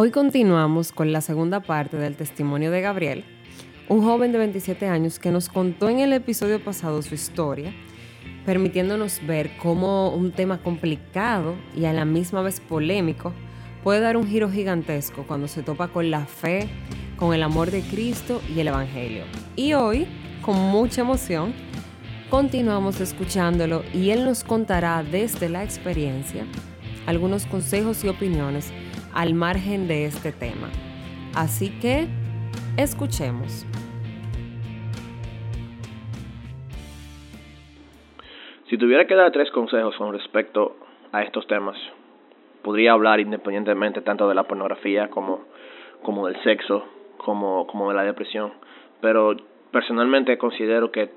Hoy continuamos con la segunda parte del testimonio de Gabriel, un joven de 27 años que nos contó en el episodio pasado su historia, permitiéndonos ver cómo un tema complicado y a la misma vez polémico puede dar un giro gigantesco cuando se topa con la fe, con el amor de Cristo y el Evangelio. Y hoy, con mucha emoción, continuamos escuchándolo y él nos contará desde la experiencia algunos consejos y opiniones al margen de este tema. Así que, escuchemos. Si tuviera que dar tres consejos con respecto a estos temas, podría hablar independientemente tanto de la pornografía como, como del sexo, como, como de la depresión, pero personalmente considero que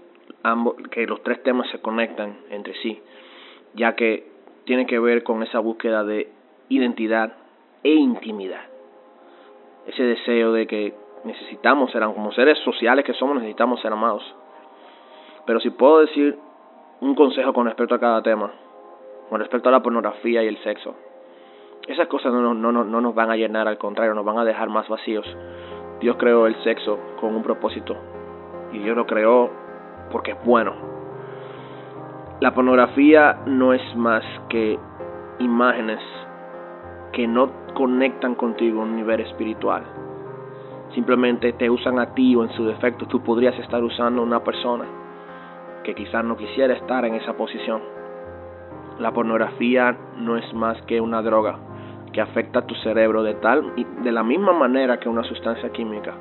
ambos, que los tres temas se conectan entre sí, ya que tiene que ver con esa búsqueda de identidad e intimidad. Ese deseo de que necesitamos ser, como seres sociales que somos, necesitamos ser amados. Pero si puedo decir un consejo con respecto a cada tema, con respecto a la pornografía y el sexo, esas cosas no, no, no, no nos van a llenar, al contrario, nos van a dejar más vacíos. Dios creó el sexo con un propósito y Dios lo creó porque es bueno. La pornografía no es más que imágenes que no conectan contigo a un nivel espiritual. Simplemente te usan a ti o en su defecto tú podrías estar usando a una persona que quizás no quisiera estar en esa posición. La pornografía no es más que una droga que afecta a tu cerebro de tal y de la misma manera que una sustancia química.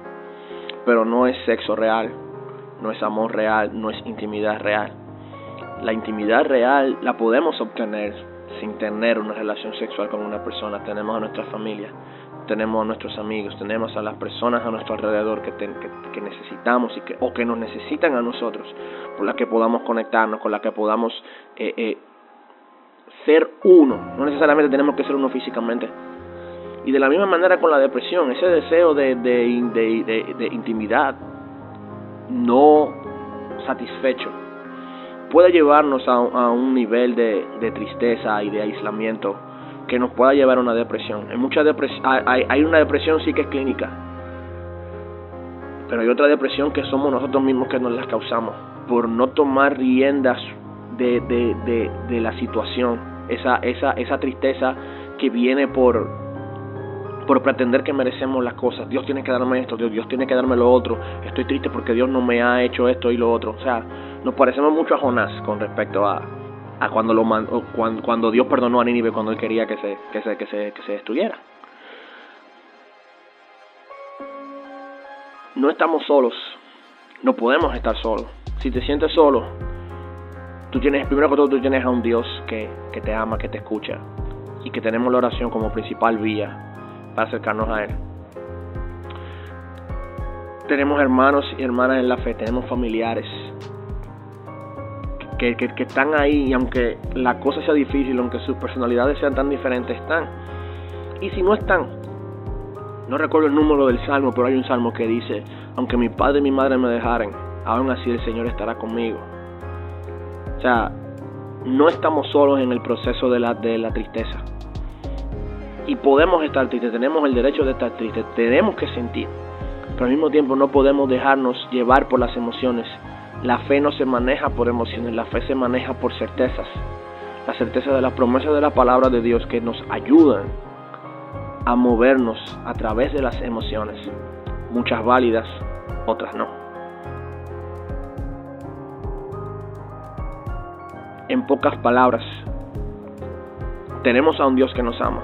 Pero no es sexo real, no es amor real, no es intimidad real. La intimidad real la podemos obtener sin tener una relación sexual con una persona. Tenemos a nuestra familia, tenemos a nuestros amigos, tenemos a las personas a nuestro alrededor que, que, necesitamos y que, o que nos necesitan a nosotros, con las que podamos conectarnos, con las que podamos eh, eh, ser uno. No necesariamente tenemos que ser uno físicamente. Y de la misma manera con la depresión, ese deseo de, de, de, de intimidad no satisfecho puede llevarnos a, un nivel de, tristeza y de aislamiento que nos pueda llevar a una depresión. En mucha hay, hay una depresión sí que es clínica, pero hay otra depresión que somos nosotros mismos que nos la causamos por no tomar riendas de, de, de, la situación, esa, esa, esa tristeza que viene por, por pretender que merecemos las cosas. Dios tiene que darme esto, Dios, Dios tiene que darme lo otro. Estoy triste porque Dios no me ha hecho esto y lo otro. O sea, nos parecemos mucho a Jonás con respecto a, a cuando, lo, cuando, Dios perdonó a Nínive cuando él quería que se, que se, que se, que se destruyera. No estamos solos, no podemos estar solos. Si te sientes solo, tú tienes, primero que todo, tú tienes a un Dios que, que te ama, que te escucha y que tenemos la oración como principal vía para acercarnos a Él. Tenemos hermanos y hermanas en la fe, tenemos familiares que, están ahí y aunque la cosa sea difícil, aunque sus personalidades sean tan diferentes, están. Y si no están, no recuerdo el número del salmo, pero hay un salmo que dice, aunque mi padre y mi madre me dejaren, aún así el Señor estará conmigo. O sea, no estamos solos en el proceso de la, de la tristeza y podemos estar tristes, tenemos el derecho de estar tristes, tenemos que sentir, pero al mismo tiempo no podemos dejarnos llevar por las emociones. La fe no se maneja por emociones, la fe se maneja por certezas, la certeza de las promesas de la palabra de Dios que nos ayudan a movernos a través de las emociones, muchas válidas, otras no. En pocas palabras, tenemos a un Dios que nos ama.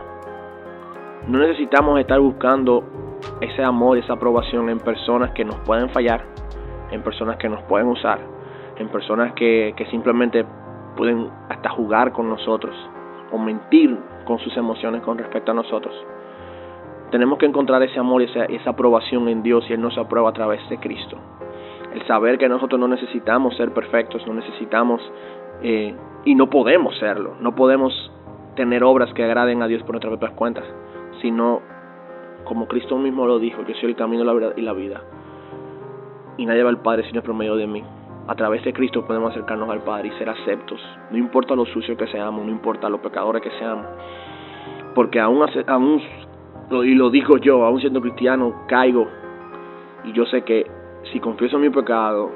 No necesitamos estar buscando ese amor, esa aprobación en personas que nos pueden fallar, en personas que nos pueden usar, en personas que, simplemente pueden hasta jugar con nosotros o mentir con sus emociones con respecto a nosotros. Tenemos que encontrar ese amor y esa, esa aprobación en Dios y Él nos aprueba a través de Cristo. El saber que nosotros no necesitamos ser perfectos, no necesitamos eh, y no podemos serlo, no podemos tener obras que agraden a Dios por nuestras propias cuentas sino como Cristo mismo lo dijo, yo soy el camino, la verdad y la vida. Y nadie va al Padre sino por medio de mí. A través de Cristo podemos acercarnos al Padre y ser aceptos. No importa lo sucio que seamos, no importa lo pecadores que seamos. Porque aún, aún y lo digo yo, aún siendo cristiano, caigo. Y yo sé que si confieso mi pecado,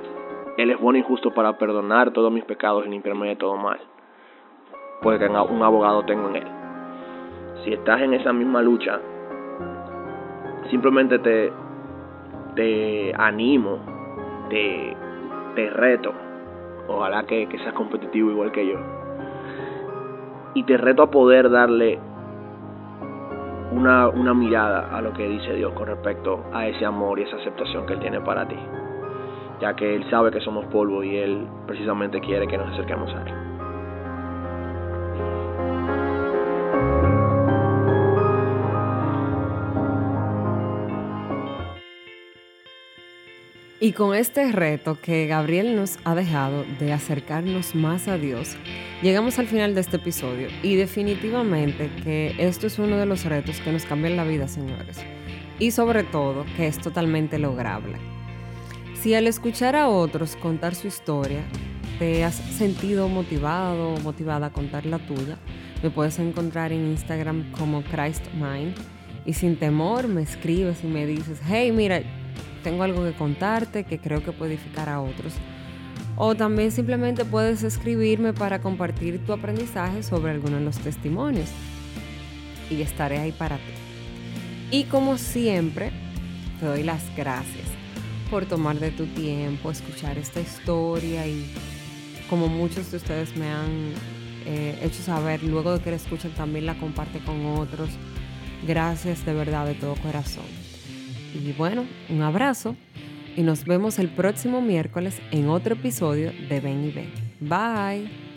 Él es bueno y justo para perdonar todos mis pecados y limpiarme de todo mal. Porque un abogado tengo en Él. Si estás en esa misma lucha, simplemente te, te animo, te, te reto. Ojalá que, que seas competitivo igual que yo. Y te reto a poder darle una, una mirada a lo que dice Dios con respecto a ese amor y esa aceptación que Él tiene para ti, ya que Él sabe que somos polvo y Él precisamente quiere que nos acerquemos a Él. Y con este reto que Gabriel nos ha dejado de acercarnos más a Dios, llegamos al final de este episodio y definitivamente que esto es uno de los retos que nos cambian la vida, señores. Y sobre todo que es totalmente lograble. Si al escuchar a otros contar su historia, te has sentido motivado o motivada a contar la tuya, me puedes encontrar en Instagram como ChristMind y sin temor me escribes y me dices, hey, mira, tengo algo que contarte que creo que puede edificar a otros. O también simplemente puedes escribirme para compartir tu aprendizaje sobre alguno de los testimonios. Y estaré ahí para ti. Y como siempre, te doy las gracias por tomar de tu tiempo, escuchar esta historia y como muchos de ustedes me han eh, hecho saber, luego de que la escuchen también la comparte con otros. Gracias de verdad de todo corazón. Y bueno, un abrazo y nos vemos el próximo miércoles en otro episodio de Ven y Ven. Bye.